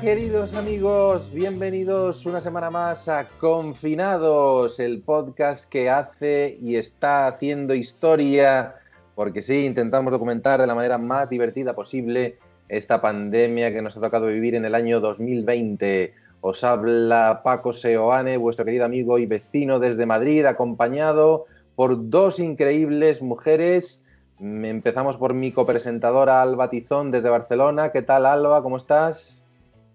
queridos amigos, bienvenidos una semana más a Confinados, el podcast que hace y está haciendo historia, porque sí, intentamos documentar de la manera más divertida posible esta pandemia que nos ha tocado vivir en el año 2020. Os habla Paco Seoane, vuestro querido amigo y vecino desde Madrid, acompañado por dos increíbles mujeres. Empezamos por mi copresentadora Alba Tizón desde Barcelona. ¿Qué tal, Alba? ¿Cómo estás?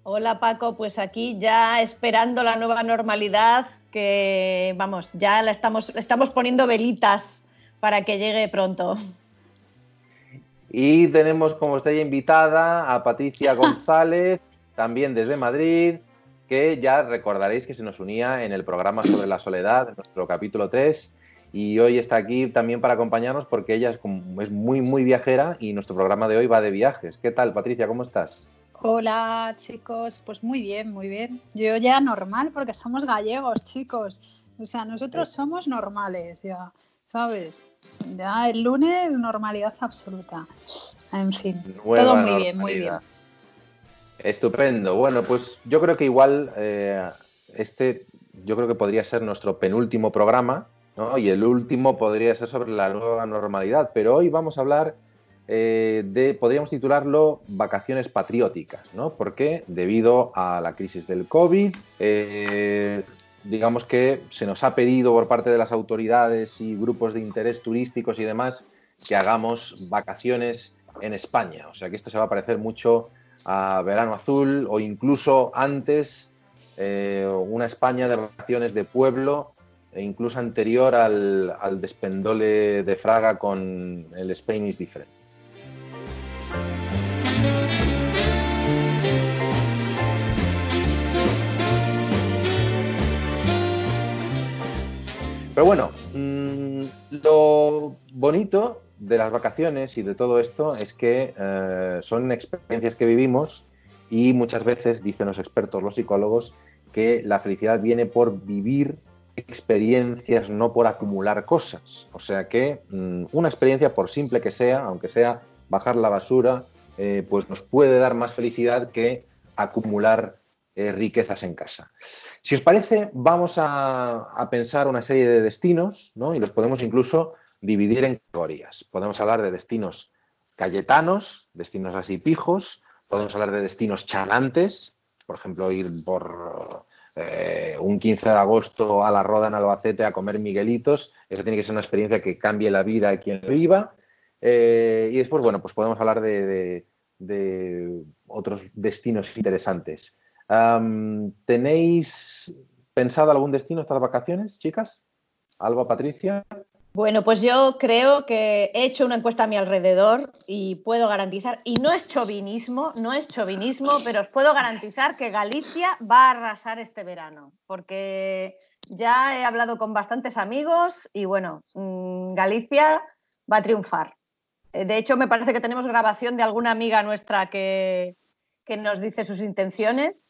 Hola Paco, pues aquí ya esperando la nueva normalidad, que vamos, ya la estamos, estamos poniendo velitas para que llegue pronto. Y tenemos como estrella invitada a Patricia González, también desde Madrid, que ya recordaréis que se nos unía en el programa sobre la soledad, en nuestro capítulo 3, y hoy está aquí también para acompañarnos porque ella es, es muy, muy viajera y nuestro programa de hoy va de viajes. ¿Qué tal, Patricia? ¿Cómo estás? Hola chicos, pues muy bien, muy bien. Yo ya normal porque somos gallegos, chicos. O sea, nosotros somos normales, ya, ¿sabes? Ya el lunes normalidad absoluta. En fin, todo muy bien, muy bien. Estupendo. Bueno, pues yo creo que igual eh, este, yo creo que podría ser nuestro penúltimo programa, ¿no? Y el último podría ser sobre la nueva normalidad. Pero hoy vamos a hablar eh, de, podríamos titularlo Vacaciones Patrióticas, ¿no? Porque debido a la crisis del COVID, eh, digamos que se nos ha pedido por parte de las autoridades y grupos de interés turísticos y demás que hagamos vacaciones en España. O sea que esto se va a parecer mucho a Verano Azul o incluso antes eh, una España de vacaciones de pueblo e incluso anterior al, al despendole de Fraga con el Spain is Different. Pero bueno, mm, lo bonito de las vacaciones y de todo esto es que eh, son experiencias que vivimos y muchas veces, dicen los expertos, los psicólogos, que la felicidad viene por vivir experiencias, no por acumular cosas. O sea que mm, una experiencia, por simple que sea, aunque sea bajar la basura, eh, pues nos puede dar más felicidad que acumular eh, riquezas en casa. Si os parece, vamos a, pensar una serie de destinos, ¿no? Y los podemos incluso dividir en categorías. Podemos hablar de destinos cayetanos, destinos así pijos, podemos hablar de destinos chalantes, por ejemplo, ir por eh, un 15 de agosto a la Roda en Albacete a comer miguelitos, eso tiene que ser una experiencia que cambie la vida de quien viva. Eh, y después, bueno, pues podemos hablar de otros destinos interesantes. ¿Tenéis pensado algún destino estas vacaciones, chicas? Alba, Patricia. Bueno, pues yo creo que he hecho una encuesta a mi alrededor y puedo garantizar, y no es chauvinismo, no es chauvinismo, pero os puedo garantizar que Galicia va a arrasar este verano, porque ya he hablado con bastantes amigos y bueno, mm, Galicia va a triunfar. Eh, de hecho, me parece que tenemos grabación de alguna amiga nuestra que, que nos dice sus intenciones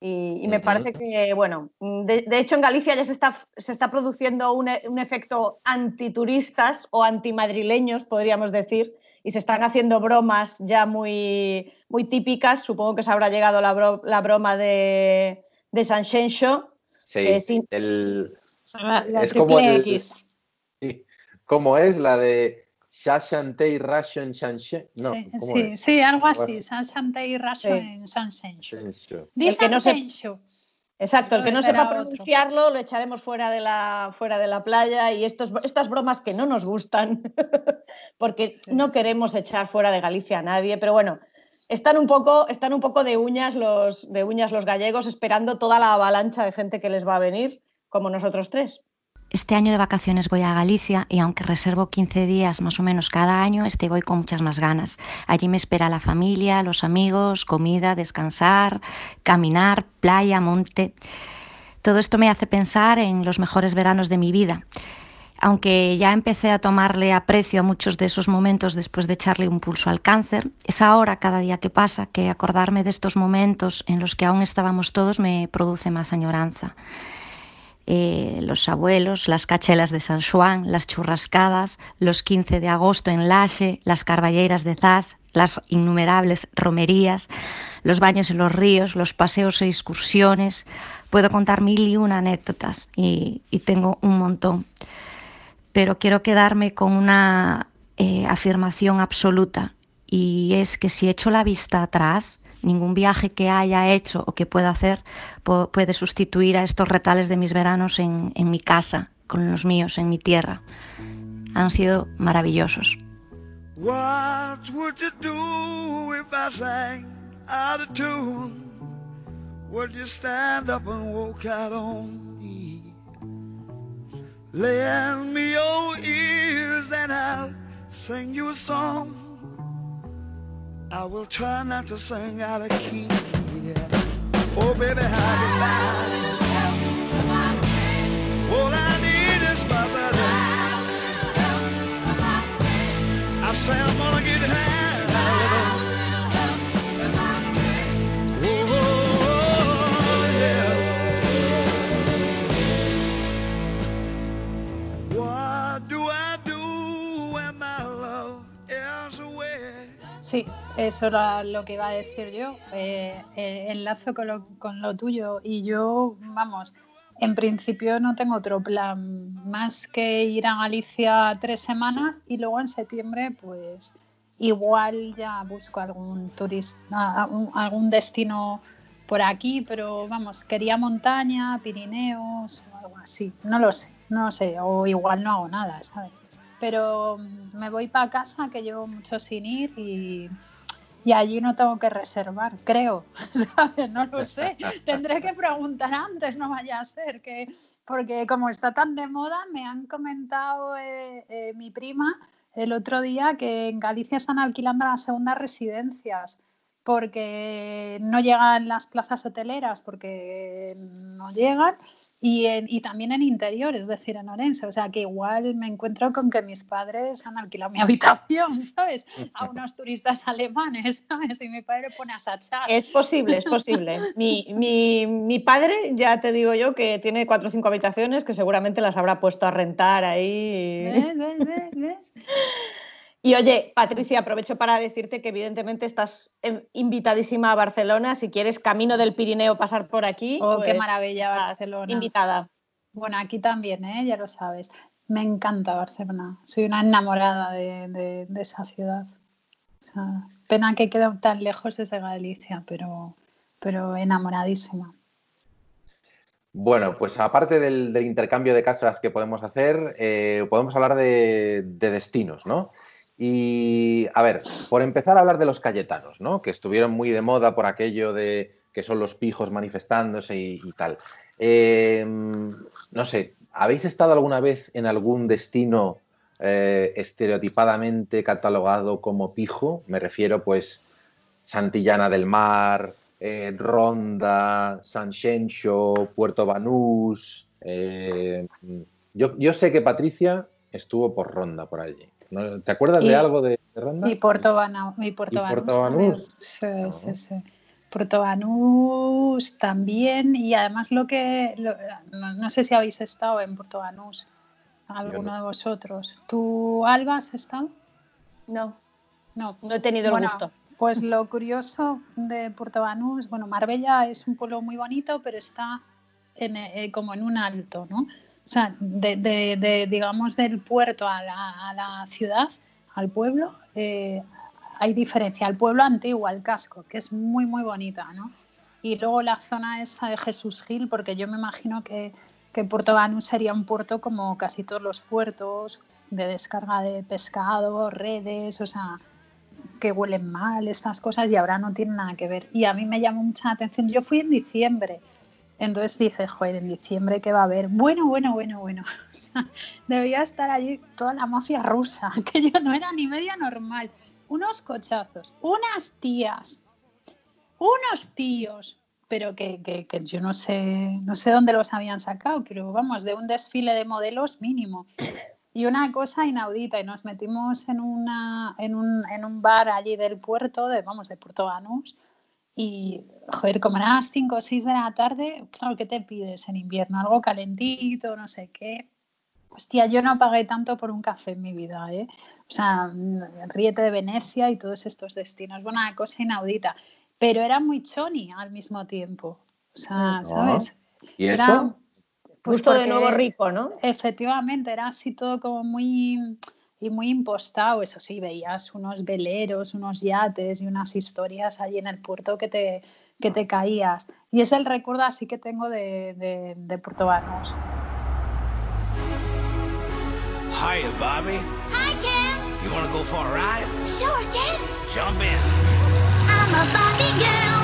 y, me parece que, bueno, de, hecho en Galicia ya se está, se está produciendo un, un, efecto antituristas o antimadrileños, podríamos decir, y se están haciendo bromas ya muy, muy típicas. Supongo que se habrá llegado la, la broma de, de San Xenxo. Sí, el, la, es como X. Sí, como es la de Shashantei Ration Shanshe. No, sí, sí, algo así. Shashantei Shansenshu. El que no se... Exacto, el que no sepa pronunciarlo lo echaremos fuera de la, fuera de la playa y estos, estas bromas que no nos gustan, porque no queremos echar fuera de Galicia a nadie, pero bueno, están un poco, están un poco de, uñas los, de uñas los gallegos esperando toda la avalancha de gente que les va a venir, como nosotros tres. Este año de vacaciones voy a Galicia y aunque reservo 15 días más o menos cada año, este voy con muchas más ganas. Allí me espera la familia, los amigos, comida, descansar, caminar, playa, monte. Todo esto me hace pensar en los mejores veranos de mi vida. aunque ya empecé a tomarle aprecio a muchos de esos momentos después de echarle un pulso al cáncer, es ahora, cada día que pasa, que acordarme de estos momentos en los que aún estábamos todos me produce más añoranza. Eh, los abuelos, las cachelas de San Juan, las churrascadas, los 15 de agosto en Lache, las carballeiras de Zas, las innumerables romerías, los baños en los ríos, los paseos e excursiones. Puedo contar mil y una anécdotas y, tengo un montón. Pero quiero quedarme con una eh, afirmación absoluta y es que si echo la vista atrás, Ningún viaje que haya hecho o que pueda hacer puede sustituir a estos retales de mis veranos en, en mi casa, con los míos, en mi tierra. Han sido maravillosos. What would you do if I sang out of tune? Would you stand up and walk out on me? Lend me your ears and I'll sing you a song. I will try not to sing out of key. Yeah. Oh, baby, how you like? All I need is my buddy. I say I'm gonna get high. Sí, eso era lo que iba a decir yo. Eh, eh, enlazo con lo, con lo tuyo. Y yo, vamos, en principio no tengo otro plan más que ir a Galicia tres semanas y luego en septiembre, pues igual ya busco algún turista, algún destino por aquí, pero vamos, quería montaña, Pirineos o algo así. No lo sé, no lo sé, o igual no hago nada, ¿sabes? Pero me voy para casa que llevo mucho sin ir y, allí no tengo que reservar, creo, ¿sabes? No lo sé, tendré que preguntar antes, no vaya a ser que, porque como está tan de moda, me han comentado eh, eh, mi prima el otro día que en Galicia están alquilando las segundas residencias porque no llegan las plazas hoteleras, porque no llegan y, y, también en interior, es decir, en Orense. O sea, que igual me encuentro con que mis padres han alquilado mi habitación, ¿sabes? A unos turistas alemanes, ¿sabes? Y mi padre pone a sachar. Es posible, es posible. Mi, mi, mi, padre, ya te digo yo, que tiene cuatro o cinco habitaciones que seguramente las habrá puesto a rentar ahí. ¿Ves, ves, ves, ves? Y oye, Patricia, aprovecho para decirte que evidentemente estás invitadísima a Barcelona. Si quieres camino del Pirineo pasar por aquí. Oh, qué pues maravilla Barcelona. Invitada. Bueno, aquí también, ¿eh? ya lo sabes. Me encanta Barcelona. Soy una enamorada de, esa ciudad. pena que quede tan lejos desde Galicia, pero, pero enamoradísima. Bueno, pues aparte del, intercambio de casas que podemos hacer, eh, podemos hablar de, de destinos, ¿no? Y, a ver, por empezar a hablar de los cayetanos, ¿no? Que estuvieron muy de moda por aquello de que son los pijos manifestándose y, tal. Em, no sé, ¿habéis estado alguna vez en algún destino eh, estereotipadamente catalogado como pijo? Me refiero, pues, Santillana del Mar, eh, Ronda, San Xenxo, Puerto Banús. Eh, yo, yo sé que Patricia estuvo por Ronda por allí. ¿Te acuerdas de algo de, Ronda? Y Puerto, Banús. y Puerto, Banús. Sí, sí, sí. Puerto Banús también. Y además lo que... no, sé si habéis estado en Puerto Banús, alguno de vosotros. ¿Tú, Alba, has estado? No. No, no he tenido el gusto. Pues lo curioso de Puerto Banús, bueno, Marbella es un pueblo muy bonito, pero está en, eh, como en un alto, ¿no? O sea, de, digamos, del puerto a la, ciudad, al pueblo, eh, hay diferencia. Al pueblo antiguo, al casco, que es muy, muy bonita, ¿no? Y luego la zona esa de Jesús Gil, porque yo me imagino que, que Puerto Banús sería un puerto como casi todos los puertos, de descarga de pescado, redes, o sea, que huelen mal, estas cosas, y ahora no tienen nada que ver. Y a mí me llamó mucha atención. Yo fui en diciembre entonces dices, joder, en diciembre qué va a haber. Bueno, bueno, bueno, bueno. debía estar allí toda la mafia rusa, que yo no era ni media normal. Unos cochazos, unas tías, unos tíos, pero que, que, que, yo no sé, no sé dónde los habían sacado, pero vamos, de un desfile de modelos mínimo. Y una cosa inaudita, y nos metimos en, una, en, un, en un bar allí del puerto, de, vamos, de Puerto Banús, y, joder, como eran las 5 o 6 de la tarde, claro, ¿qué te pides en invierno? Algo calentito, no sé qué. Hostia, yo no pagué tanto por un café en mi vida, ¿eh? O sea, Ríete de Venecia y todos estos destinos. Bueno, una cosa inaudita. Pero era muy choni al mismo tiempo. O sea, ¿sabes? ¿Y eso? Pues Justo de nuevo rico, ¿no? Efectivamente, era así todo como muy y muy impostado, eso sí, veías unos veleros, unos yates y unas historias allí en el puerto que te, que te caías. Y es el recuerdo así que tengo de, de, de Puerto Banús. Hiya, Bobby. Hi, Ken. You want to go for a ride? Sure, Ken. Jump in. I'm a Bobby girl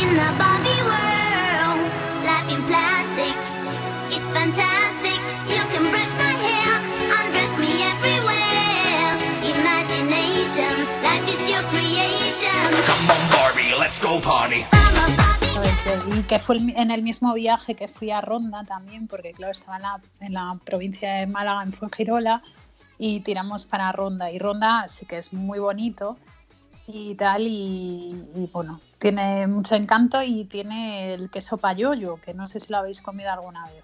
in the Bobby world. Life in plastic, it's fantastic. Let's go party. Bobby ¿sabes? Y que fue en el mismo viaje que fui a Ronda también, porque claro, estaba en la, en la provincia de Málaga, en Fuengirola, y tiramos para Ronda. Y Ronda sí que es muy bonito y tal, y, y, bueno, tiene mucho encanto y tiene el queso payoyo, que no sé si lo habéis comido alguna vez.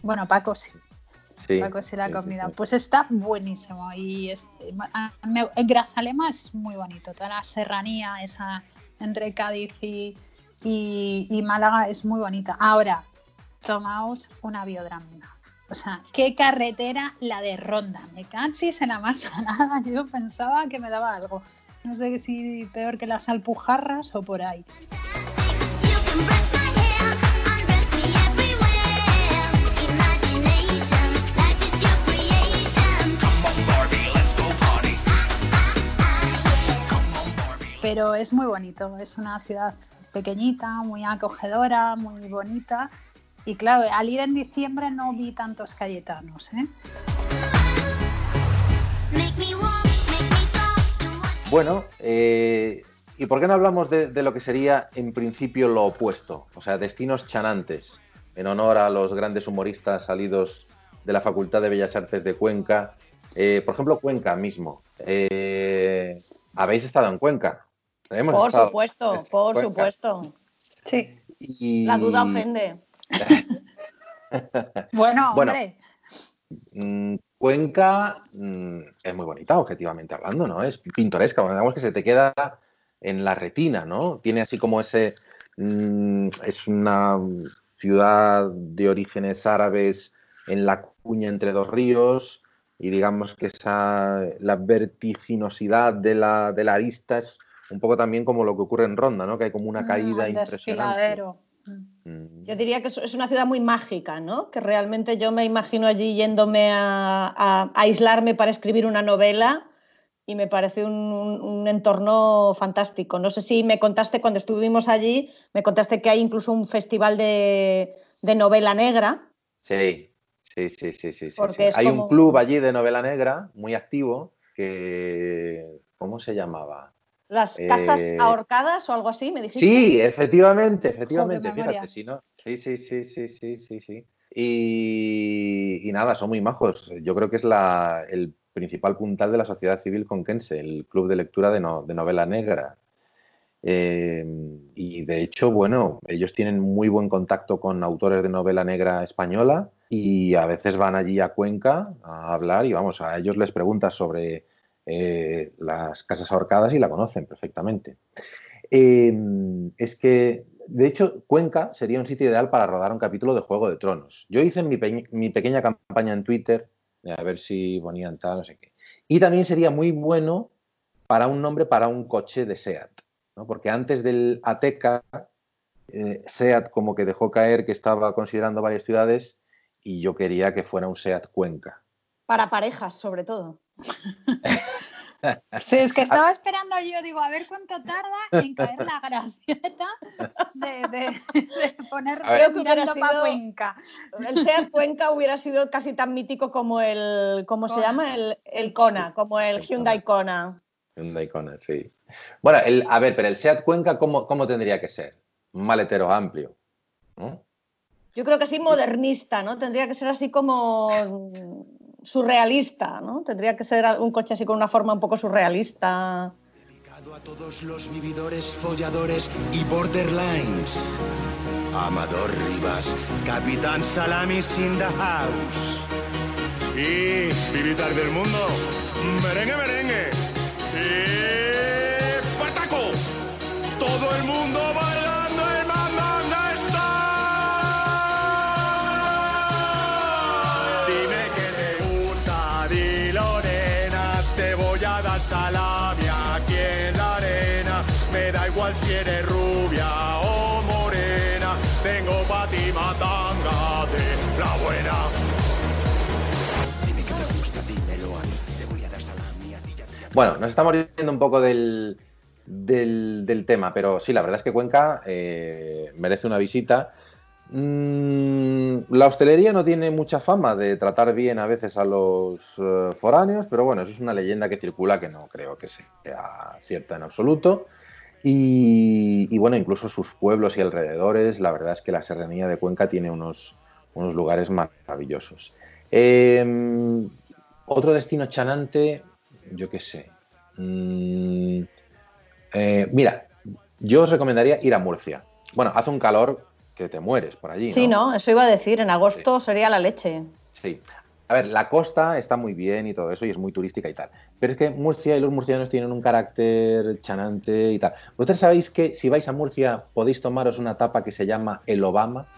Bueno, Paco sí. Sí. Paco sí la sí, sí, comida. sí. Pues está buenísimo. Y es, me- el Grazalema es muy bonito. Toda la serranía esa entre Cádiz y, y- Málaga es muy bonita. Ahora, tomaos una biodramina. O sea, qué carretera la de Ronda. Me cachis en la masa nada. Yo pensaba que me daba algo. No sé si peor que las alpujarras o por ahí. Pero es muy bonito. Es una ciudad pequeñita, muy acogedora, muy bonita. Y claro, al ir en diciembre no vi tantos cayetanos. ¿eh? Make me walk, make me talk, do what Bueno, eh, ¿y por qué no hablamos de, de lo que sería en principio lo opuesto? O sea, destinos chanantes, en honor a los grandes humoristas salidos de la Facultad de Bellas Artes de Cuenca. Eh, por ejemplo, Cuenca mismo. Eh, ¿Habéis estado en Cuenca? Hemos Por estado supuesto, por Cuenca. supuesto. Sí. Y- La duda ofende. Bueno, Bueno. hombre, Mm, Cuenca mm, es muy bonita, objetivamente hablando, ¿no? Es pintoresca, digamos que se te queda en la retina, ¿no? Tiene así como ese... mm, es una ciudad de orígenes árabes en la cuña entre dos ríos y digamos que esa, la vertiginosidad de la, de la arista es un poco también como lo que ocurre en Ronda, ¿no? Que hay como una mm, caída impresionante. Mm. Yo diría que es- una ciudad muy mágica, ¿no? Que realmente yo me imagino allí yéndome a, a- a aislarme para escribir una novela y me parece un, un- un entorno fantástico. No sé si me contaste cuando estuvimos allí, me contaste que hay incluso un festival de, de novela negra. Sí, sí, sí, sí, sí. sí, Hay como- un club allí de novela negra muy activo que... ¿Cómo se llamaba? Las casas Eh, ahorcadas o algo así, me dijiste. Sí, efectivamente, efectivamente. memoria. Fíjate, si no. Sí, sí, sí, sí, sí, sí, sí. Y, y nada, son muy majos. Yo creo que es la, el principal puntal de la sociedad civil conquense, el club de lectura de, no- de novela negra. Eh, y de hecho, bueno, ellos tienen muy buen contacto con autores de novela negra española y a veces van allí a Cuenca a hablar y vamos, a ellos les preguntas sobre eh, las casas ahorcadas y la conocen perfectamente. Eh, es que, de hecho, Cuenca sería un sitio ideal para rodar un capítulo de Juego de Tronos. Yo hice mi, mi pequeña campaña en Twitter, a ver si ponían tal, no sé qué. Y también sería muy bueno para un nombre para un coche de SEAT, ¿no? porque antes del Ateca, eh, SEAT como que dejó caer que estaba considerando varias ciudades y yo quería que fuera un SEAT Cuenca. Para parejas, sobre todo. Sí, es que estaba esperando yo, digo, a ver cuánto tarda en caer la gracieta de, de, de ponerme A ver. Creo que hubiera mirando para Cuenca. El SEAT Cuenca hubiera sido casi tan mítico como el, ¿cómo se Kona. llama? El, el Kona, como el Hyundai Kona. Hyundai Kona, sí. Bueno, el, a ver, pero el SEAT Cuenca, ¿cómo, cómo tendría que ser? un maletero amplio. ¿no? Yo creo que así modernista, ¿no? Tendría que ser así como surrealista, ¿no? Tendría que ser un coche así con una forma un poco surrealista. Dedicado a todos los vividores, folladores y borderlines. Amador Rivas, Capitán Salamis in the house. Y Vivitar del mundo, merengue, merengue. Y Pataco. Todo el mundo bailando Bueno, nos estamos yendo un poco del, del- tema, pero sí, la verdad es que Cuenca eh, merece una visita. Mm, la hostelería no tiene mucha fama de tratar bien a veces a los eh, foráneos, pero bueno, eso es una leyenda que circula que no creo que sea cierta en absoluto. Y, bueno, incluso sus pueblos y alrededores, la verdad es que la serranía de Cuenca tiene unos, unos lugares maravillosos. Eh, otro destino chanante, yo qué sé. Mm, eh, mira, yo os recomendaría ir a Murcia. Bueno, hace un calor que te mueres por allí. Sí, ¿no? Eso iba a decir, en agosto sería la leche. Sí. A ver, la costa está muy bien y todo eso y es muy turística y tal. Pero es que Murcia y los murcianos tienen un carácter chanante y tal. ¿Vosotros sabéis que si vais a Murcia podéis tomaros una tapa que se llama el Obama?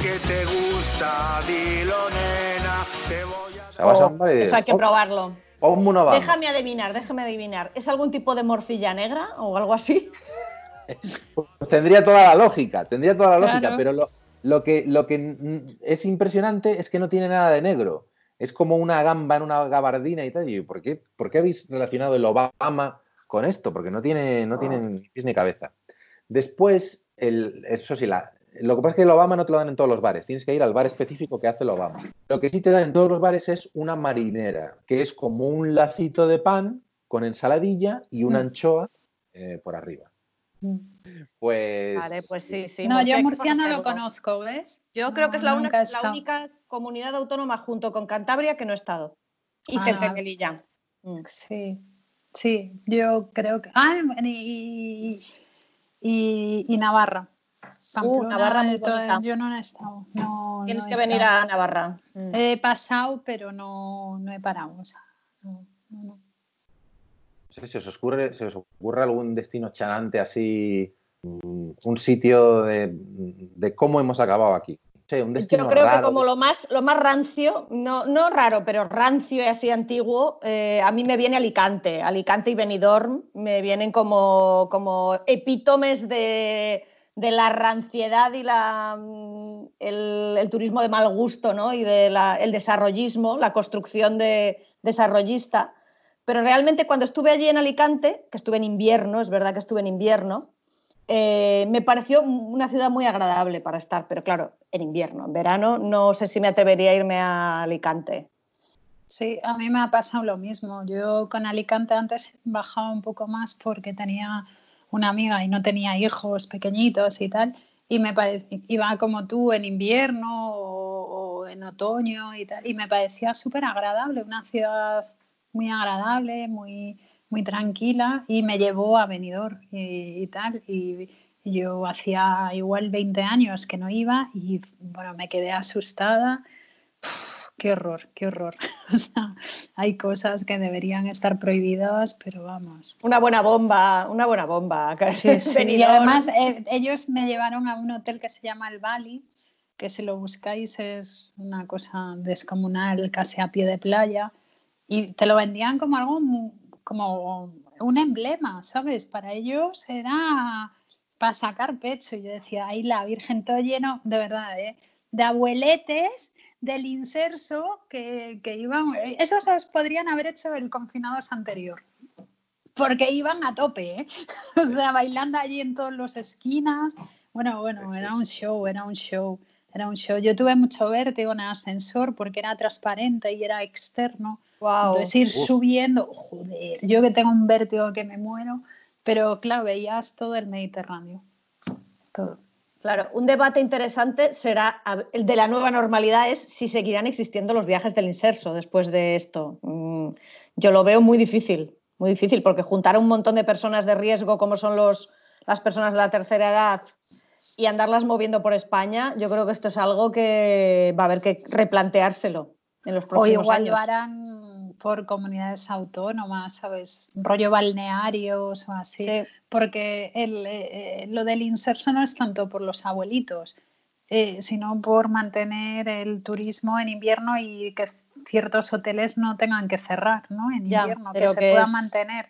Que te gusta, dilo nena, te voy a O sea, vas a Oh, eso hay que "Oh, probarlo. ponme un Obama". Déjame adivinar, déjame adivinar. ¿Es algún tipo de morcilla negra o algo así? Pues tendría toda la lógica, tendría toda la lógica, Claro. pero lo, lo que, lo que es impresionante es que no tiene nada de negro. Es como una gamba en una gabardina y tal. Y ¿por qué, por qué habéis relacionado el Obama con esto? Porque no tiene, no tiene ni pies ni cabeza. Después, el, eso sí, la, lo que pasa es que el Obama no te lo dan en todos los bares. Tienes que ir al bar específico que hace el Obama. Lo que sí te dan en todos los bares es una marinera, que es como un lacito de pan con ensaladilla y una Mm. anchoa eh, por arriba. Pues Vale, pues sí, sí. no, yo Murcia no lo conozco, ¿ves? Yo creo que es la, una- la única comunidad autónoma junto con Cantabria que no he estado. Y Ah. Melilla. Mm. Sí, sí, yo creo que. Ah, y, y, y Navarra. Pamplona, Navarra muy de todo- bonita. yo no he estado. No, Tienes no que venir estado. a Navarra. Mm. He pasado, pero no, no he parado. O sea, no, sé si os ocurre, se os ocurre algún destino chanante así, mm, un sitio de, de cómo hemos acabado aquí. Un Yo creo que como lo más, lo más rancio, no, no raro, pero rancio y así antiguo, eh, a mí me viene Alicante. Alicante y Benidorm me vienen como, como epítomes de, de la ranciedad y la, mm, el, turismo de mal gusto, ¿no? Y del el desarrollismo, la construcción de desarrollista. Pero realmente cuando estuve allí en Alicante, que estuve en invierno, es verdad que estuve en invierno, eh, me pareció una ciudad muy agradable para estar, pero claro, en invierno. En verano no sé si me atrevería a irme a Alicante. Sí, a mí me ha pasado lo mismo. Yo con Alicante antes bajaba un poco más porque tenía una amiga y no tenía hijos pequeñitos y tal. Y me parecía, iba como tú en invierno o, en otoño y tal. Y me parecía súper agradable, una ciudad muy agradable, muy, muy tranquila. Y me llevó a Benidorm y, tal. Y, y yo hacía igual 20 años que no iba y bueno, me quedé asustada. Qué horror, qué horror. O sea, hay cosas que deberían estar prohibidas, pero vamos. Una buena bomba, una buena bomba. Sí, sí. Y además eh, ellos me llevaron a un hotel que se llama el Bali, que si lo buscáis es una cosa descomunal, casi a pie de playa, y te lo vendían como algo como un emblema, ¿sabes? Para ellos era para sacar pecho. Y yo decía, ahí la Virgen todo lleno, de verdad, ¿eh? de abueletes del inserso que, que iban. Esos os podrían haber hecho el confinados anterior. Porque iban a tope, ¿eh? O sea, bailando allí en todas las esquinas. Bueno, bueno, era un show, era un show, era un show. Yo tuve mucho vértigo en el ascensor porque era transparente y era externo. Guau. Entonces ir Uf. subiendo, joder, yo que tengo un vértigo que me muero, pero claro, veías todo el Mediterráneo. Todo. Claro, un debate interesante será el de la nueva normalidad es si seguirán existiendo los viajes del inserso después de esto. Mm, Yo lo veo muy difícil, muy difícil, porque juntar a un montón de personas de riesgo como son los, las personas de la tercera edad y andarlas moviendo por España, yo creo que esto es algo que va a haber que replanteárselo en los O próximos igual años. lo harán por comunidades autónomas, ¿sabes? Rollo balnearios o así. Sí. Porque el, eh, eh, lo del inserso no es tanto por los abuelitos, eh, sino por mantener el turismo en invierno y que ciertos hoteles no tengan que cerrar ¿no? en Ya, invierno, que se que pueda es- mantener.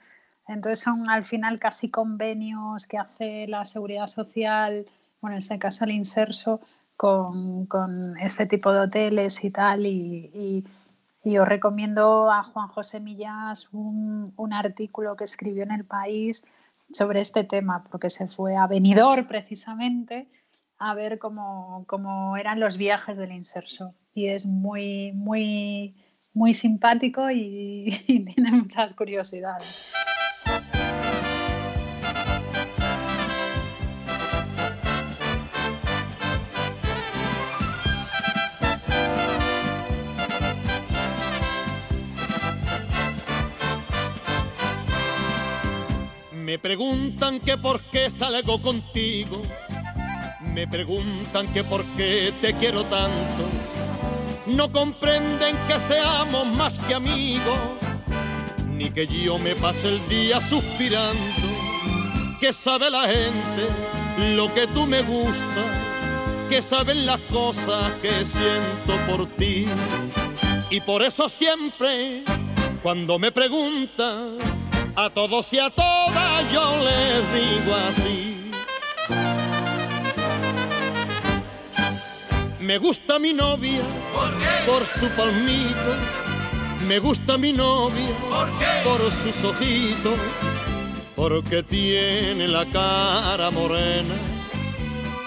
Entonces son al final casi convenios que hace la seguridad social, bueno, en este caso el inserso, con, con este tipo de hoteles y tal. Y, y- y os recomiendo a Juan José Millas un, un artículo que escribió en El País sobre este tema, porque se fue a Benidorm precisamente a ver cómo, cómo eran los viajes del inserso. Y es muy, muy, muy simpático y, y tiene muchas curiosidades. Preguntan que por qué salgo contigo. Me preguntan que por qué te quiero tanto. No comprenden que seamos más que amigos, ni que yo me pase el día suspirando. Que sabe la gente lo que tú me gusta, que saben las cosas que siento por ti. Y por eso siempre, cuando me preguntan, a todos y a todas yo les digo así. Me gusta mi novia por su palmito. Me gusta mi novia por sus ojitos. Porque tiene la cara morena.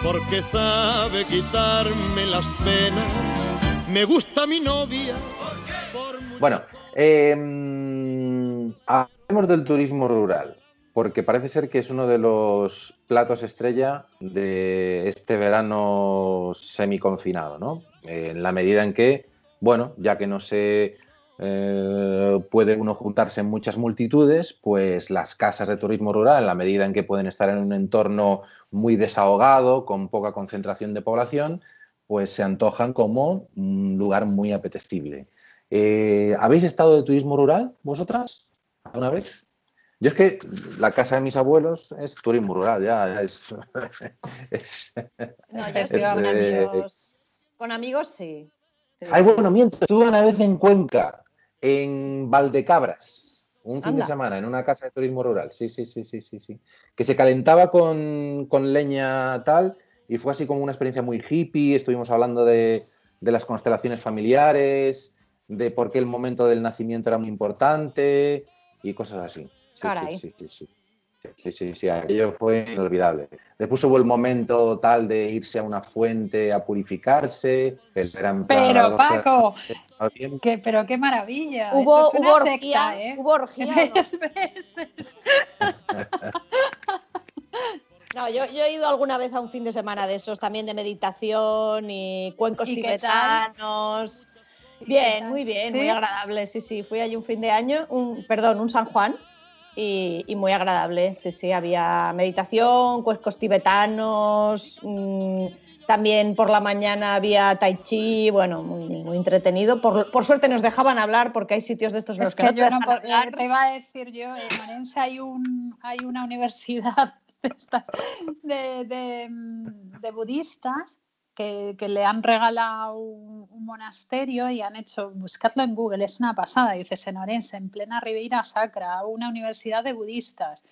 Porque sabe quitarme las penas. Me gusta mi novia por Bueno, eh, hablemos del turismo rural, porque parece ser que es uno de los platos estrella de este verano semiconfinado, ¿no? En la medida en que, bueno, ya que no se eh, puede uno juntarse en muchas multitudes, pues las casas de turismo rural, en la medida en que pueden estar en un entorno muy desahogado, con poca concentración de población, pues se antojan como un lugar muy apetecible. Eh, ¿Habéis estado de turismo rural vosotras alguna vez? Yo es que la casa de mis abuelos es turismo rural, ya, ya es, es- No, yo sí, con Es, eh, amigos. Con amigos sí. Sí. Ay, bueno, miento, estuve una vez en Cuenca, en Valdecabras, un fin de semana, en una casa de turismo rural. Sí, sí, sí, sí, sí, sí. Que se calentaba con, con leña tal y fue así como una experiencia muy hippie. Estuvimos hablando de, de las constelaciones familiares, de por qué el momento del nacimiento era muy importante y cosas así. Sí, sí, Caray. Sí, sí, sí. Sí, sí, sí, aquello fue inolvidable. Después hubo el momento tal de irse a una fuente a purificarse, pero era en plan a las Pero Paco, que, pero qué maravilla. Hubo, Eso es una hubo secta, orgía, ¿eh? hubo orgía? ¿Ves, ves, ves? No, yo, yo he ido alguna vez a un fin de semana de esos, también de meditación y cuencos ¿Y qué tibetanos. ¿Y qué Bien, muy bien, ¿Sí? muy agradable. Sí, sí, fui allí un fin de año, un, perdón, un San Juan y, y muy agradable. Sí, sí, había meditación, cuencos tibetanos, mm, también por la mañana había tai chi, bueno, muy, muy entretenido. Por, por suerte nos dejaban hablar porque hay sitios de estos en los Es que, que no te yo no hablar. te iba a decir yo, en Orense hay un hay una universidad de, estas, de, de, de budistas que, le han regalado un, monasterio y han hecho, buscadlo en Google, es una pasada, dices en Orense, en plena Ribeira Sacra, una universidad de budistas.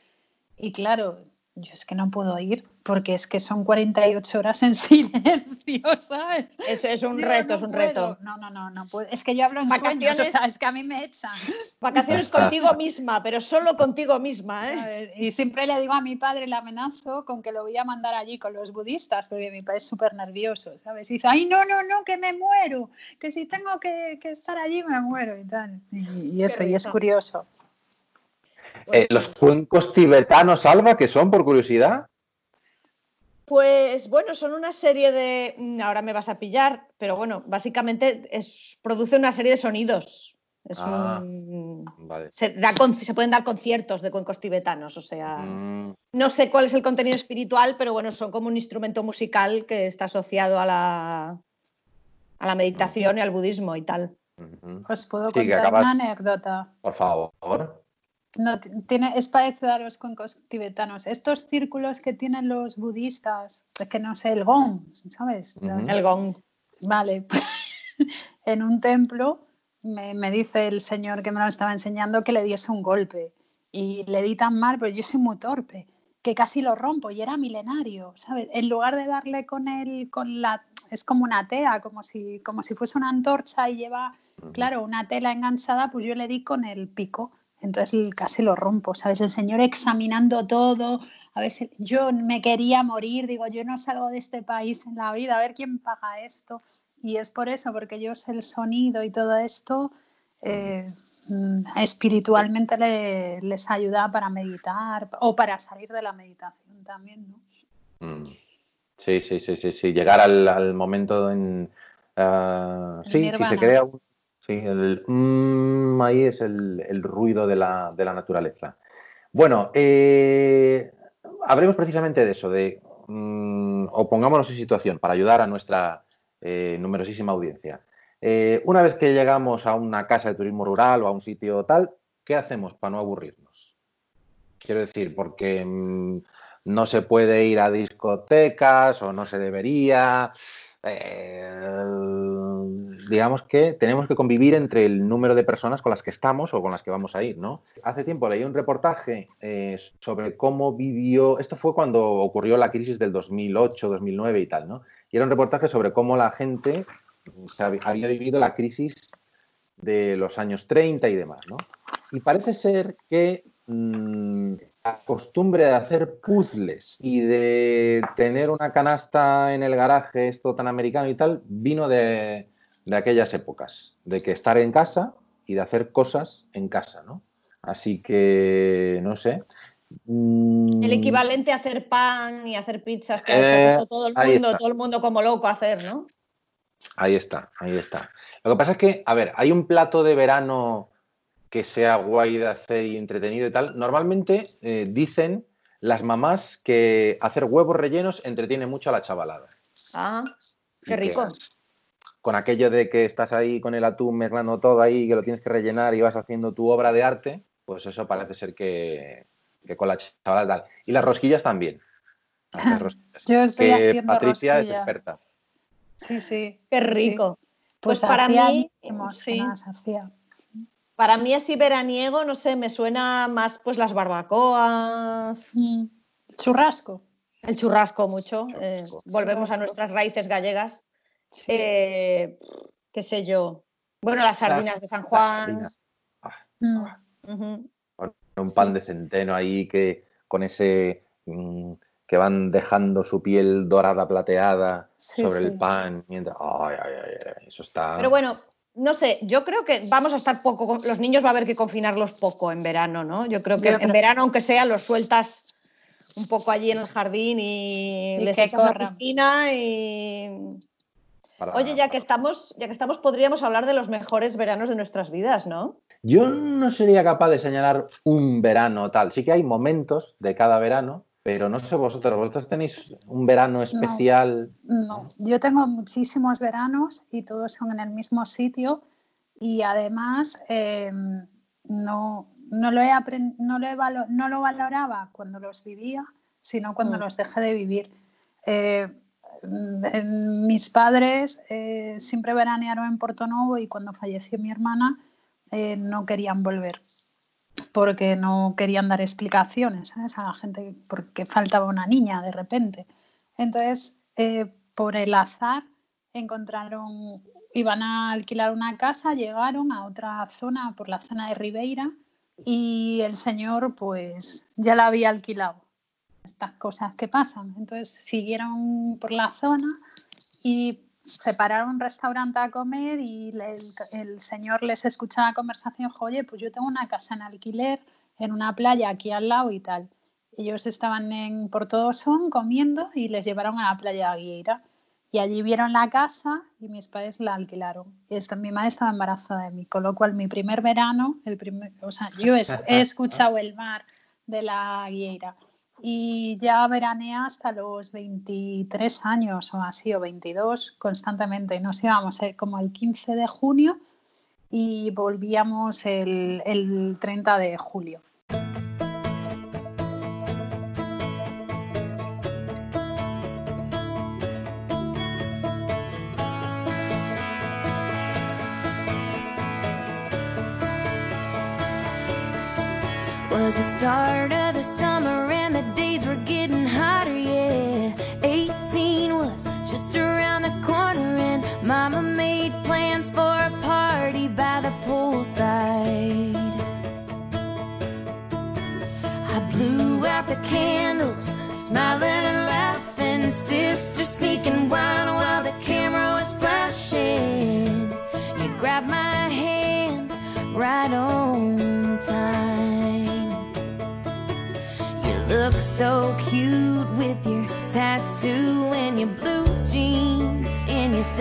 Y claro, yo es que no puedo ir porque es que son 48 horas en silencio, ¿sabes? Eso es un Digo, reto, no es un puedo. reto. No, no, no, no puedo. Es que yo hablo en sueños, o Vacaciones- sea, es que a mí me echan. Vacaciones contigo misma, pero solo contigo misma, ¿eh? A ver, y siempre le digo a mi padre, le amenazo con que lo voy a mandar allí con los budistas, porque mi padre es súper nervioso, ¿sabes? Y dice, ay, no, no, no, que me muero, que si tengo que, que estar allí me muero y tal. Y, y eso, y es risa. Eh, los cuencos tibetanos, Alba, que son, por curiosidad. Pues bueno, son una serie de. mm, Ahora me vas a pillar, pero bueno, básicamente es, produce una serie de sonidos. Es Ah. un- Vale. se, da con- se pueden dar conciertos de cuencos tibetanos, o sea. Mm, No sé cuál es el contenido espiritual, pero bueno, son como un instrumento musical que está asociado a la, a la meditación y al budismo y tal. Os puedo Sí, que contar acabas- una anécdota. Por favor. No, tiene, es parecido a los cuencos tibetanos. Estos círculos que tienen los budistas, que no sé, el gong, ¿sabes? El gong. Vale, en un templo me, me dice el señor que me lo estaba enseñando que le diese un golpe y le di tan mal, pues yo soy muy torpe, que casi lo rompo y era milenario, ¿sabes? En lugar de darle con el, con la, es como una tea, como si, como si fuese una antorcha y lleva, claro, una tela enganchada, pues yo le di con el pico. Entonces casi lo rompo, ¿sabes? El señor examinando todo, a ver si yo me quería morir, digo, yo no salgo de este país en la vida, a ver quién paga esto. Y es por eso, porque yo sé el sonido y todo esto, eh, espiritualmente le- les ayuda para meditar o para salir de la meditación también, ¿no? Mm. Sí, sí, sí, sí, sí. Llegar al, al momento en. El sí, si se crea un. Sí, el. mm, ahí es el, ruido de la, de la naturaleza. Bueno, eh, hablemos precisamente de eso, de. mm, o pongámonos en situación para ayudar a nuestra eh, numerosísima audiencia. Eh, una vez que llegamos a una casa de turismo rural o a un sitio tal, ¿qué hacemos para no aburrirnos? Quiero decir, porque mm, no se puede ir a discotecas o no se debería. Eh, digamos que tenemos que convivir entre el número de personas con las que estamos o con las que vamos a ir, ¿no? Hace tiempo leí un reportaje eh, sobre cómo vivió, esto fue cuando ocurrió la crisis del 2008, 2009 y tal, ¿no? Y era un reportaje sobre cómo la gente había vivido la crisis de los años 30 y demás, ¿no? Y parece ser que mm, la costumbre de hacer puzzles y de tener una canasta en el garaje, esto tan americano y tal, vino de, de aquellas épocas, de que estar en casa y de hacer cosas en casa, ¿no? Así que, no sé. Mm, El equivalente a hacer pan y hacer pizzas que Eh, ha puesto todo el mundo, todo el mundo como loco a hacer, ¿no? Ahí está, ahí está. Lo que pasa es que, a ver, hay un plato de verano que sea guay de hacer y entretenido y tal. Normalmente eh, dicen las mamás que hacer huevos rellenos entretiene mucho a la chavalada. Ah, Y qué rico. Con aquello de que estás ahí con el atún mezclando todo ahí, que lo tienes que rellenar y vas haciendo tu obra de arte, pues eso parece ser que, que con la chavalada tal. Y las rosquillas también. Hacer rosquillas. Yo estoy que haciendo Patricia es experta. Sí, sí. Qué sí. rico. Pues, Pues para mí, sí. Para mí así veraniego, no sé, me suena más pues las barbacoas, Mm. Churrasco. el churrasco mucho. eh, Churrasco. volvemos a nuestras raíces gallegas. Sí. Eh, qué sé yo. Bueno, las sardinas de San Las Juan. sardinas. Mm. ujú. un pan de centeno ahí que con ese mm, que van dejando su piel dorada plateada Sí, sobre sí. el pan mientras ay, ay, ay, ay, eso está Pero bueno, no sé, yo creo que vamos a estar poco, los niños va a haber que confinarlos poco en verano, ¿no? Yo creo que Yo en creo- verano, aunque sea, los sueltas un poco allí en el jardín y, Y les echas a la piscina y... para- Oye, ya que estamos, ya que estamos, podríamos hablar de los mejores veranos de nuestras vidas, ¿no? yo no sería capaz de señalar un verano tal sí que hay momentos de cada verano pero no sé vosotros vosotros tenéis un verano especial No, yo tengo muchísimos veranos y todos son en el mismo sitio y además eh, no, no, lo he no, lo he valo- no lo valoraba cuando los vivía, sino cuando Mm. los dejé de vivir. Eh, en- mis padres eh, siempre veranearon en Porto Novo y cuando falleció mi hermana eh, no querían volver porque no querían dar explicaciones a la gente porque faltaba una niña de repente. Entonces, eh, por el azar, encontraron, iban a alquilar una casa, llegaron a otra zona, por la zona de Ribeira, y el señor pues ya la había alquilado. Estas cosas que pasan. Entonces siguieron por la zona y se pararon a un restaurante a comer y el, el señor les escuchaba conversación, oye, pues yo tengo una casa en alquiler en una playa aquí al lado y tal. Ellos estaban en Portodosón comiendo y les llevaron a la playa de Aguieira. Y allí vieron la casa y mis padres la alquilaron. Esta- mi madre estaba embarazada de mí, con lo cual mi primer verano, el primer, o sea, yo he, he escuchado el mar de la Aguieira y ya veraneé hasta los 23 años o así, o 22 constantemente. Nos íbamos eh, como el 15 de junio y volvíamos el, el 30 de julio.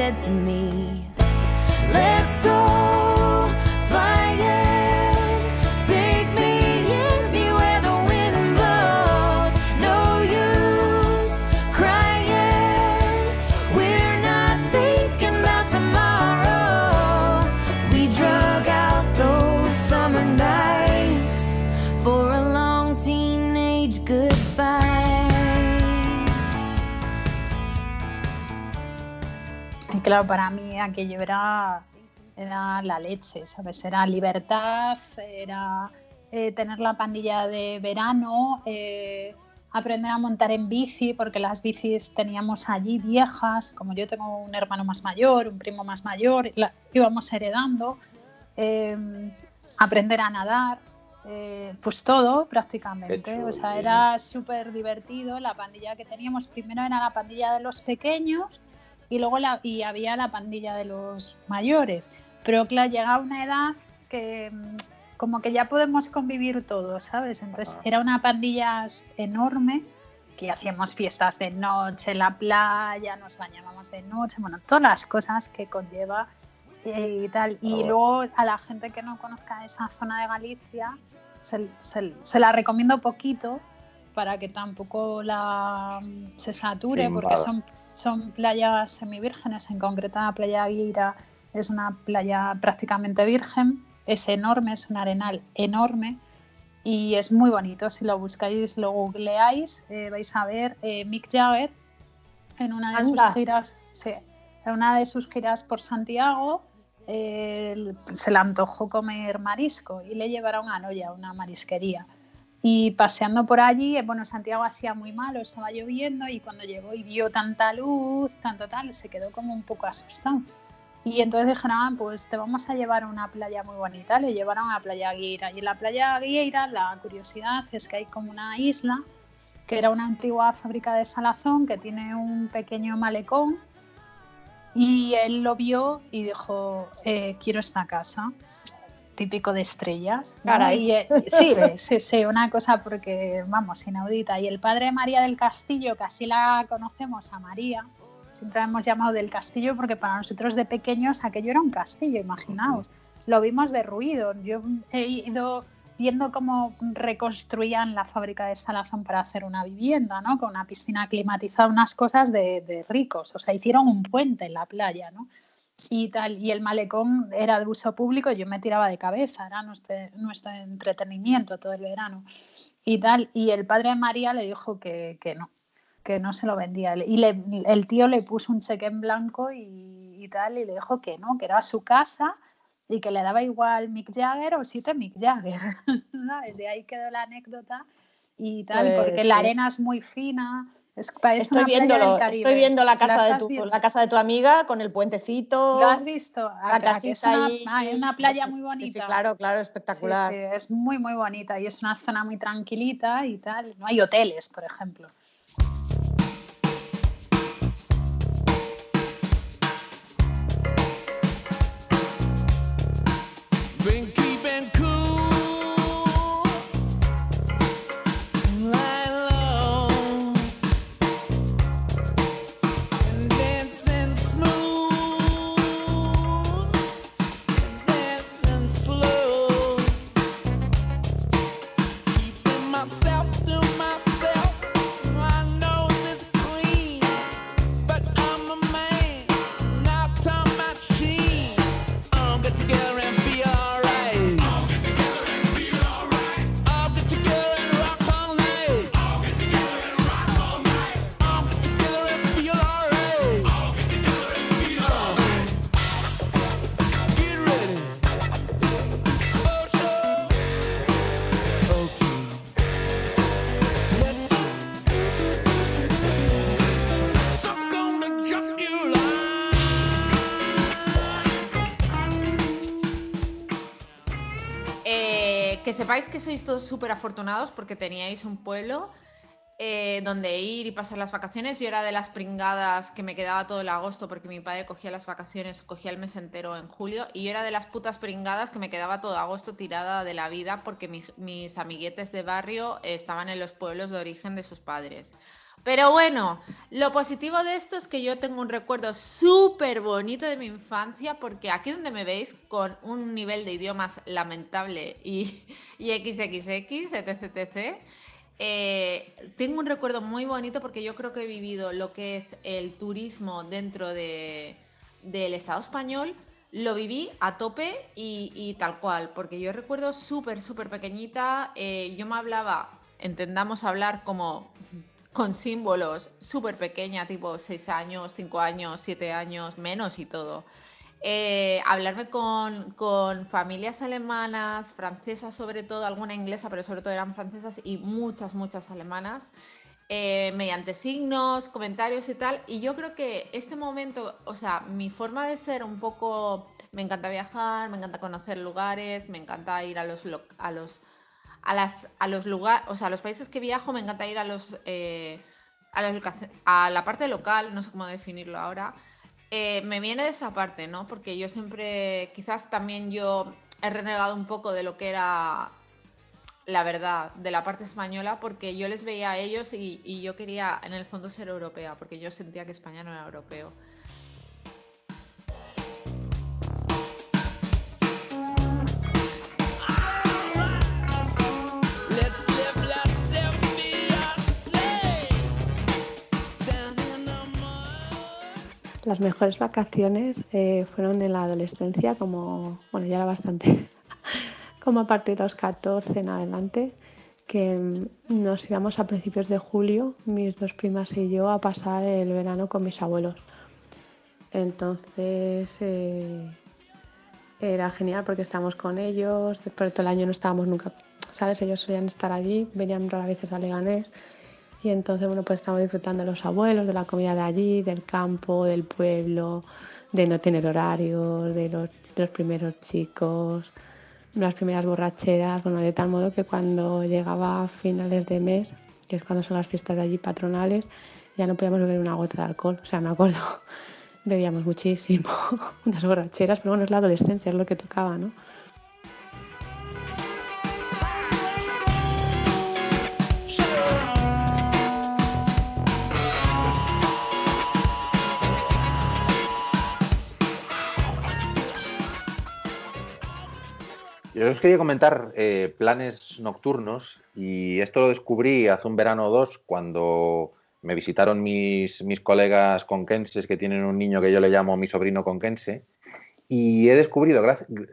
Said to me, claro, para mí aquello era, era la leche, ¿sabes? Era libertad, era eh, tener la pandilla de verano, eh, aprender a montar en bici, porque las bicis teníamos allí viejas, como yo tengo un hermano más mayor, un primo más mayor, la- íbamos heredando, eh, aprender a nadar, eh, pues todo prácticamente. O sea, era súper divertido. La pandilla que teníamos primero era la pandilla de los pequeños y luego la, y había la pandilla de los mayores. Pero claro, llega una edad que mm, como que ya podemos convivir todos, ¿sabes? Entonces Ajá. era una pandilla enorme que hacíamos fiestas de noche en la playa, nos bañábamos de noche, bueno, todas las cosas que conlleva y tal. Y luego a la gente que no conozca esa zona de Galicia, se, se- se la recomiendo poquito para que tampoco la mm, se sature, Sí, porque vale. son, son playas semivírgenes, en concreto la playa Aguira es una playa prácticamente virgen, es enorme, es un arenal enorme y es muy bonito. Si lo buscáis, lo googleáis, eh, vais a ver eh, Mick Jagger en una de Anda. sus giras, sí, en una de sus giras por Santiago, eh, se le antojó comer marisco y le llevaron a Noya, una marisquería. Y paseando por allí, eh, bueno, Santiago hacía muy malo, estaba lloviendo y cuando llegó y vio tanta luz, tanto tal, se quedó como un poco asustado. Y entonces dijeron, "Ah, pues te vamos a llevar a una playa muy bonita. Le llevaron a la playa Aguieira. Y en la playa Aguieira la curiosidad es que hay como una isla que era una antigua fábrica de salazón que tiene un pequeño malecón. Y él lo vio y dijo, eh, quiero esta casa. Típico de estrellas. ¿no? Caray. Y, eh, sí, sí, sí, una cosa porque, vamos, inaudita. Y el padre María del Castillo, que así la conocemos a María, siempre la hemos llamado del castillo porque para nosotros de pequeños aquello era un castillo, imaginaos. Lo vimos derruido. Yo he ido viendo cómo reconstruían la fábrica de salazón para hacer una vivienda, ¿no? Con una piscina climatizada, unas cosas de, de ricos. O sea, hicieron un puente en la playa, ¿no? Y tal, y el malecón era de uso público, yo me tiraba de cabeza, era nuestro, nuestro entretenimiento todo el verano. Y tal, y el padre de María le dijo que, que no, que no se lo vendía. Y le- el tío le puso un cheque en blanco y, y tal, y le dijo que no, que era su casa y que le daba igual Mick Jagger o siete Mick Jagger. ¿sabes? De ahí quedó la anécdota y tal, Pues porque la arena es muy fina. Es, Estoy viéndolo, estoy viendo la casa, ¿Las de tu, visto? la casa de tu amiga con el puentecito. ¿Lo has visto? La Aquí- aquí es casita una, ahí. ah, es una playa Sí, muy sí, bonita. Sí, claro, claro, Sí, espectacular. sí, es muy, muy bonita y es una zona muy tranquilita y tal. No hay hoteles, por ejemplo. Que sepáis que sois todos súper afortunados porque teníais un pueblo eh, donde ir y pasar las vacaciones. Yo era de las pringadas que me quedaba todo el agosto porque mi padre cogía las vacaciones, cogía el mes entero en julio. Y yo era de las putas pringadas que me quedaba todo agosto tirada de la vida porque mi- mis amiguetes de barrio eh, estaban en los pueblos de origen de sus padres. Pero bueno, lo positivo de esto es que yo tengo un recuerdo súper bonito de mi infancia porque aquí donde me veis con un nivel de idiomas lamentable y, y XXX, etc, etc, eh, tengo un recuerdo muy bonito porque yo creo que he vivido lo que es el turismo dentro de- del Estado español. Lo viví a tope y, y tal cual, porque yo recuerdo súper, súper pequeñita, eh, yo me hablaba, entendamos hablar como con símbolos súper pequeña, tipo 6 años, 5 años, 7 años, menos y todo. Eh, hablarme con, con familias alemanas, francesas sobre todo, alguna inglesa, pero sobre todo eran francesas y muchas, muchas alemanas, eh, mediante signos, comentarios y tal. Y yo creo que este momento, o sea, mi forma de ser un poco, me encanta viajar, me encanta conocer lugares, me encanta ir a los, lo- a los a, los lugares, o sea, los países que viajo me encanta ir a los eh, a la parte local, no sé cómo definirlo ahora. Eh, me viene de esa parte, ¿no? Porque yo siempre, quizás también yo he renegado un poco de lo que era la verdad de la parte española, porque yo les veía a ellos y, y yo quería en el fondo ser europea, porque yo sentía que España no era europeo. Las mejores vacaciones eh, fueron en la adolescencia, como, bueno, ya era bastante, como a partir de los 14 en adelante, que mm, nos íbamos a principios de julio, mis dos primas y yo, a pasar el verano con mis abuelos. Entonces eh, era genial porque estábamos con ellos, después de todo el año no estábamos nunca, ¿sabes? Ellos solían estar allí, venían raras veces a Leganés. Y entonces, bueno, pues estamos disfrutando de los abuelos, de la comida de allí, del campo, del pueblo, de no tener horarios, de los, de los primeros chicos, las primeras borracheras, bueno, de tal modo que cuando llegaba a finales de mes, que es cuando son las fiestas de allí patronales, ya no podíamos beber una gota de alcohol. O sea, me acuerdo, bebíamos muchísimo, unas borracheras, pero bueno, es la adolescencia, es lo que tocaba, ¿no? Yo os quería comentar eh, planes nocturnos y esto lo descubrí hace un verano o dos cuando me visitaron mis, mis colegas conquenses que tienen un niño que yo le llamo mi sobrino conquense y he descubrido,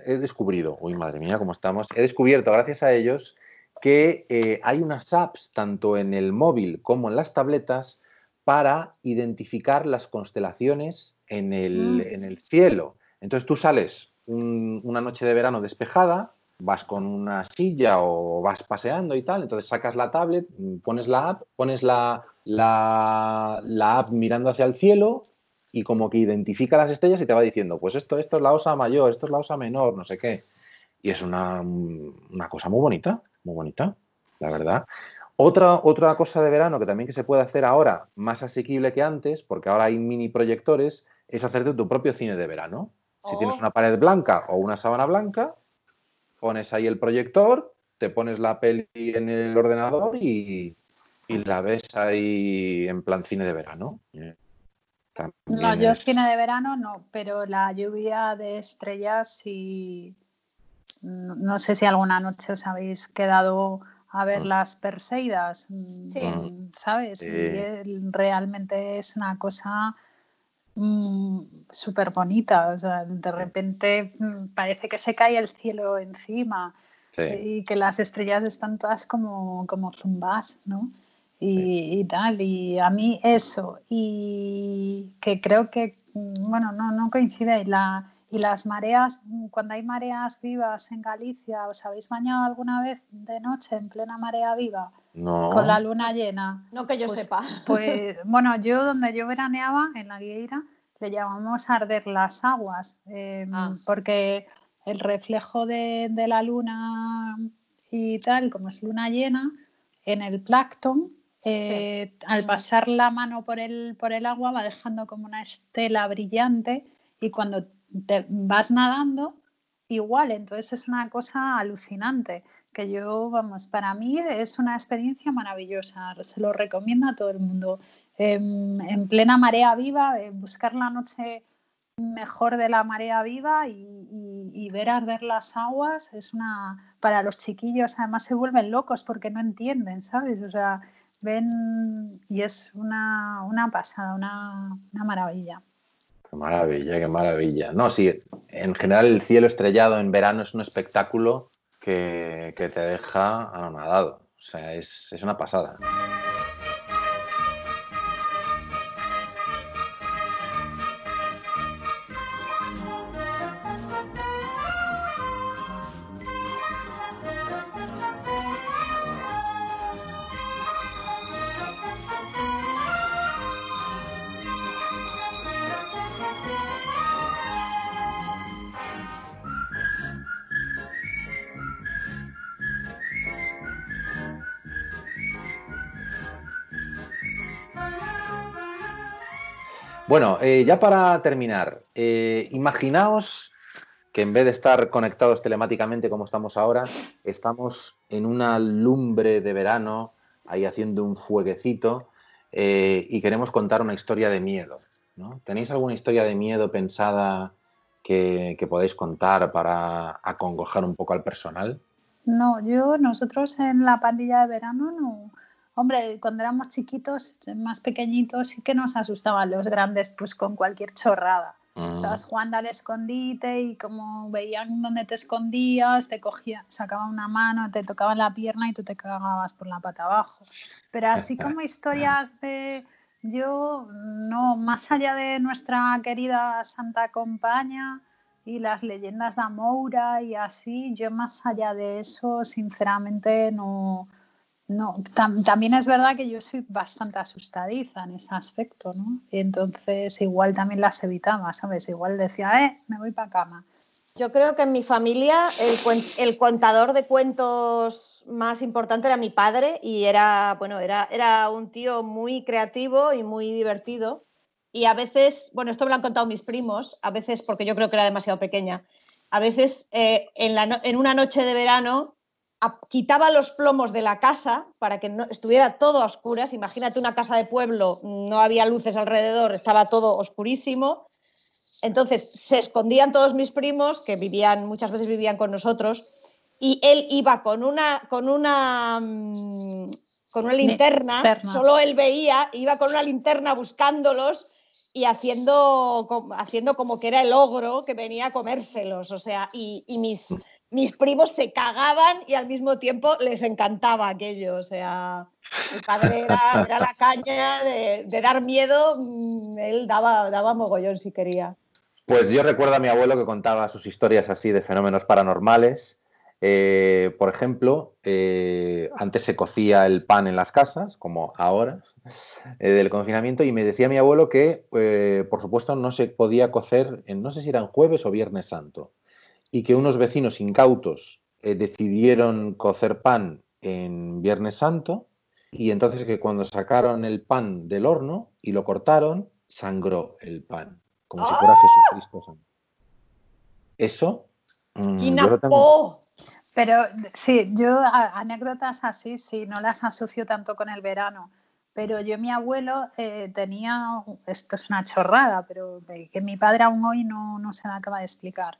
he descubrido, uy madre mía, cómo estamos, he descubierto gracias a ellos que eh, hay unas apps tanto en el móvil como en las tabletas para identificar las constelaciones en el, Mm. en el cielo. Entonces tú sales un- una noche de verano despejada, vas con una silla o vas paseando y tal, entonces sacas la tablet, mm, pones la app, pones la, la, app mirando hacia el cielo y como que identifica las estrellas y te va diciendo, pues esto, esto es la osa mayor, esto es la osa menor, no sé qué. Y es una, una cosa muy bonita, muy bonita, la verdad. Otra, otra cosa de verano que también que se puede hacer ahora, más asequible que antes, porque ahora hay mini proyectores, es hacerte tu propio cine de verano. Si Oh. tienes una pared blanca o una sábana blanca, pones ahí el proyector, te pones la peli en el ordenador y, y la ves ahí en plan cine de verano. Eh, No, yo es- cine de verano no, pero la lluvia de estrellas sí. No, no sé si alguna noche os habéis quedado a ver Mm. las Perseidas, mm, Sí. ¿sabes? Sí. Y realmente es una cosa súper bonita, o sea, de repente mm, parece que se cae el cielo encima sí. y que las estrellas están todas como, como zumbas, ¿no? Y, y tal, y a mí eso, y que creo que, mm, bueno, no, no coincide, y, la, y las mareas, mm, cuando hay mareas vivas en Galicia, ¿os habéis bañado alguna vez de noche en plena marea viva No. con la luna llena? No que yo Pues- sepa. Pues bueno, yo donde yo veraneaba, en la Guieira, le llamamos arder las aguas, eh, Ah. porque el reflejo de, de la luna y tal, como es luna llena, en el plancton, eh, al pasar la mano por el, por el agua va dejando como una estela brillante y cuando te vas nadando, igual. Entonces es una cosa alucinante que yo, vamos, para mí es una experiencia maravillosa. Se lo recomiendo a todo el mundo. Em, en plena marea viva, eh, buscar la noche mejor de la marea viva y, y- y ver arder las aguas es una para los chiquillos además se vuelven locos porque no entienden sabes o sea ven y es una, una pasada una, una maravilla Qué maravilla, qué maravilla. No, sí, en general el cielo estrellado en verano es un espectáculo que, que te deja anonadado. O sea, es, es una pasada. Bueno, eh, ya para terminar, eh, imaginaos que en vez de estar conectados telemáticamente como estamos ahora, estamos en una lumbre de verano, ahí haciendo un fueguecito, eh, y queremos contar una historia de miedo. ¿no? ¿Tenéis alguna historia de miedo pensada que, que podéis contar para acongojar un poco al personal? no yo nosotros en la pandilla de verano no hombre cuando éramos chiquitos más pequeñitos sí que nos asustaban los grandes pues con cualquier chorrada Mm, Estabas jugando al escondite y como veían dónde te escondías, te cogían, sacaban una mano, te tocaban la pierna y tú te cagabas por la pata abajo. Pero así como historias de yo, no, más allá de nuestra querida Santa Compaña y las leyendas de Amoura y así, yo más allá de eso, sinceramente, no. No, tam- también es verdad que yo soy bastante asustadiza en ese aspecto, ¿no? Y entonces igual también las evitaba, ¿sabes? Igual decía, eh, me voy para cama. Yo creo que en mi familia el, el contador de cuentos más importante era mi padre y era, bueno, era, era un tío muy creativo y muy divertido. Y a veces, bueno, esto me lo han contado mis primos, a veces porque yo creo que era demasiado pequeña, a veces eh, en, la no- en una noche de verano quitaba los plomos de la casa para que no estuviera todo a oscuras. Imagínate una casa de pueblo, no había luces alrededor, estaba todo oscurísimo. Entonces se escondían todos mis primos, que vivían, muchas veces vivían con nosotros, y él iba con una, con una, mm, con una linterna, Linterna. solo él veía, iba con una linterna buscándolos y haciendo, haciendo como que era el ogro que venía a comérselos. O sea, y, y mis, mis primos se cagaban y al mismo tiempo les encantaba aquello. O sea, mi padre era, era la caña de, dar miedo, mm, él daba, daba mogollón si quería. Pues yo recuerdo a mi abuelo que contaba sus historias así de fenómenos paranormales. Eh, por ejemplo, eh, antes se cocía el pan en las casas, como ahora, eh, del confinamiento, y me decía mi abuelo que, por supuesto, no se podía cocer, en, no sé si eran jueves o viernes santo, y que unos vecinos incautos eh, decidieron cocer pan en viernes santo, y entonces que cuando sacaron el pan del horno y lo cortaron, sangró el pan, como si fuera Jesucristo. Eso, mm, yo lo tengo- Pero sí, yo a- anécdotas así, sí, no las asocio tanto con el verano. Pero yo, mi abuelo eh, tenía, esto es una chorrada, pero que mi padre aún hoy no, no se me acaba de explicar.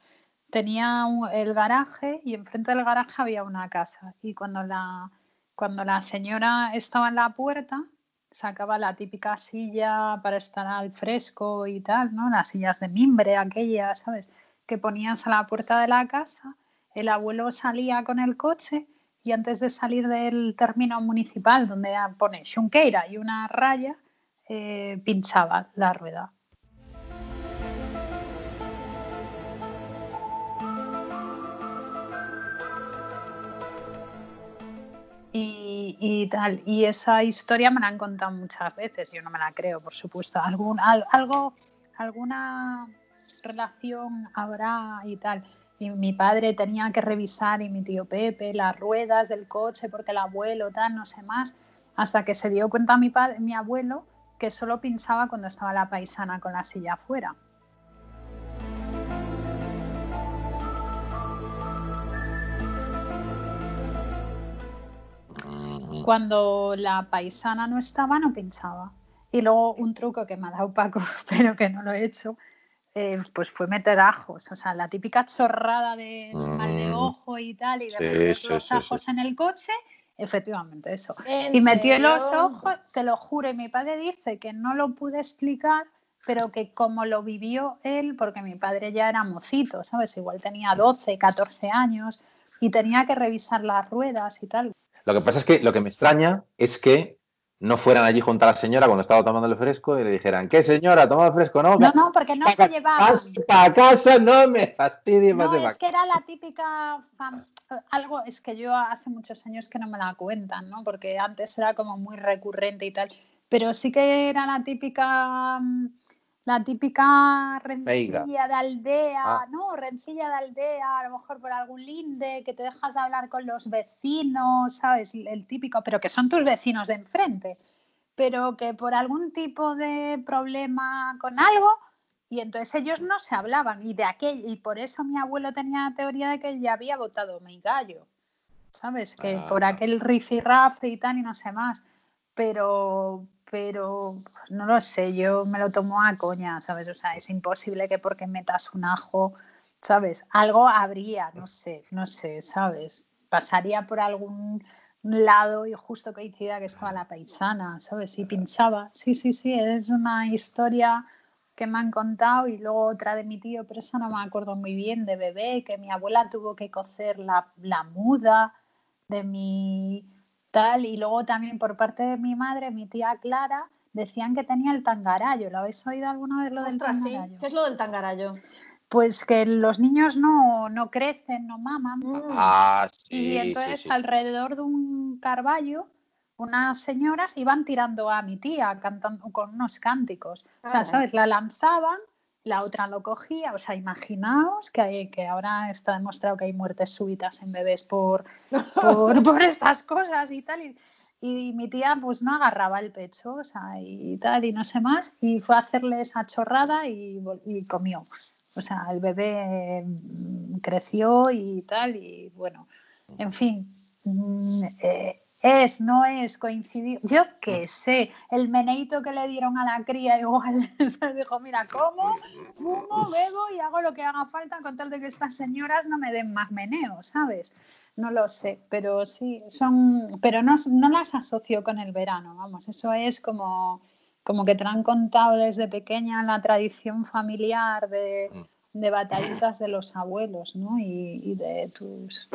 Tenía el garaje y enfrente del garaje había una casa. Y cuando la, cuando la señora estaba en la puerta, sacaba la típica silla para estar al fresco y tal, ¿no? Las sillas de mimbre, aquellas, ¿sabes? Que ponías a la puerta de la casa el abuelo salía con el coche y antes de salir del término municipal, donde pone Xunqueira y una raya, eh, pinchaba la rueda. Y, y tal, y esa historia me la han contado muchas veces, yo no me la creo, por supuesto. Algún, al- algo, alguna relación habrá y tal. y mi padre tenía que revisar y mi tío Pepe las ruedas del coche porque el abuelo tal, no sé más, hasta que se dio cuenta mi, padre, mi abuelo que solo pinchaba cuando estaba la paisana con la silla afuera. Cuando la paisana no estaba, no pinchaba. Y luego un truco que me ha dado Paco, pero que no lo he hecho, eh, pues fue meter ajos. O sea, la típica chorrada de mal de Mm. ojo y tal, y de Sí, meter sí, los sí, ajos sí. en el coche, efectivamente eso. ¿En Y metió los serio? ojos, te lo juro, y mi padre dice que no lo pude explicar, pero que como lo vivió él, porque mi padre ya era mocito, ¿sabes? Igual tenía 12, 14 años y tenía que revisar las ruedas y tal. Lo que pasa es que lo que me extraña es que no fueran allí junto a la señora cuando estaba tomando el fresco y le dijeran, ¿qué señora? ¿Toma el fresco? No, No, no, porque no se llevaban. para casa, no me fastidie más No, de es que era la típica fam- algo, es que yo hace muchos años que no me la cuentan, ¿no? Porque antes era como muy recurrente y tal, pero sí que era la típica mm, la típica rencilla de aldea, Ah. ¿no? Rencilla de aldea, a lo mejor por algún linde, que te dejas de hablar con los vecinos, ¿sabes? El típico, pero que son tus vecinos de enfrente, pero que por algún tipo de problema con algo, y entonces ellos no se hablaban y de aquel y por eso mi abuelo tenía la teoría de que ya había votado mi gallo. ¿Sabes? Que por Ah. aquel rifirrafe y tal y no sé más. Pero pero no lo sé, yo me lo tomo a coña, ¿sabes? O sea, es imposible que porque metas un ajo, ¿sabes? Algo habría, no sé, no sé, ¿sabes? Pasaría por algún lado y justo coincida que estaba la paisana, ¿sabes? Y pinchaba. Sí, sí, sí, es una historia que me han contado y luego otra de mi tío, pero esa no me acuerdo muy bien, de bebé, que mi abuela tuvo que cocer la, la muda de mi tal y luego también por parte de mi madre, mi tía Clara, decían que tenía el tangarayo. ¿Lo habéis oído alguna vez lo del Ostras, sí. tangarayo? ¿Qué es lo del tangarayo? Pues que los niños no, no crecen, no maman. Ah, sí, Y entonces sí, sí. alrededor de un carballo, unas señoras iban tirando a mi tía cantando con unos cánticos. O sea, Ah. ¿sabes? La lanzaban, la otra lo cogía. O sea, imaginaos que, hay, que ahora está demostrado que hay muertes súbitas en bebés por, por, por estas cosas y tal. Y, y mi tía pues no agarraba el pecho, o sea, y tal, y no sé más. Y fue a hacerle esa chorrada y, y comió. O sea, el bebé mm, creció y tal, y bueno, en fin, mm, eh, es, no es, coincidir. Yo qué sé, el meneito que le dieron a la cría igual se dijo, mira, como, fumo, bebo y hago lo que haga falta con tal de que estas señoras no me den más meneo, ¿sabes? No lo sé, pero sí, son, pero no, no las asocio con el verano, vamos, eso es como, como que te han contado desde pequeña la tradición familiar de, de batallitas de los abuelos, ¿no? Y, y de tus...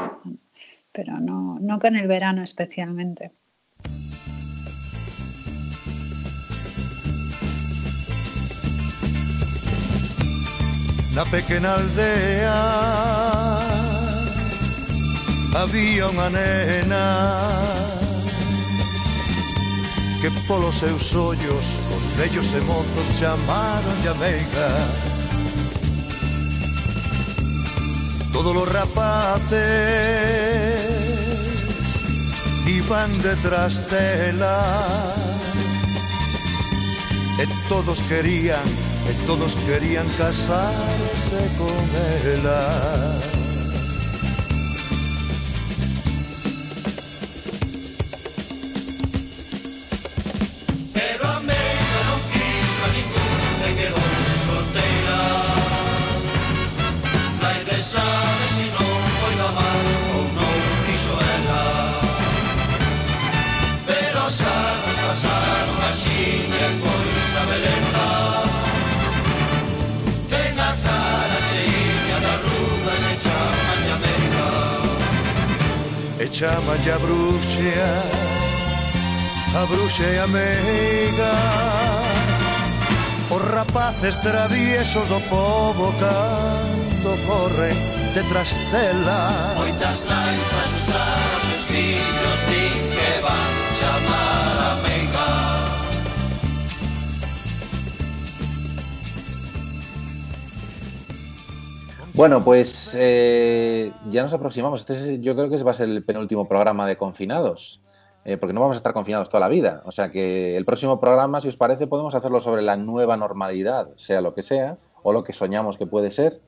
Pero no, no con el verano especialmente. Na pequena aldea Había unha nena Que polos seus ollos Os vellos e mozos chamaron a meiga Todos os rapaces Iban detrás dela E todos querían, e todos querían casarse con ela pasaron así e foi xa beleza Ten a cara cheinha de arrugas e chaman de América E chaman de a bruxa A bruxa e amiga Os rapaces traviesos do povo cando corren detrás dela Moitas nais para asustar os seus fillos din que van. Bueno, pues eh, ya nos aproximamos. Este es- yo creo que va a ser el penúltimo programa de confinados, eh, porque no vamos a estar confinados toda la vida. O sea que el próximo programa, si os parece, podemos hacerlo sobre la nueva normalidad, sea lo que sea, o lo que soñamos que puede ser.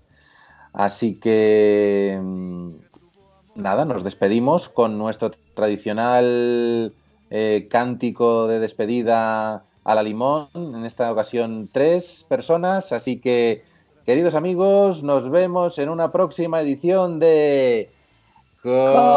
Así que mm, nada, nos despedimos con nuestro tradicional eh, cántico de despedida a la limón. En esta ocasión, tres personas. Así que, queridos amigos, nos vemos en una próxima edición de. Confina.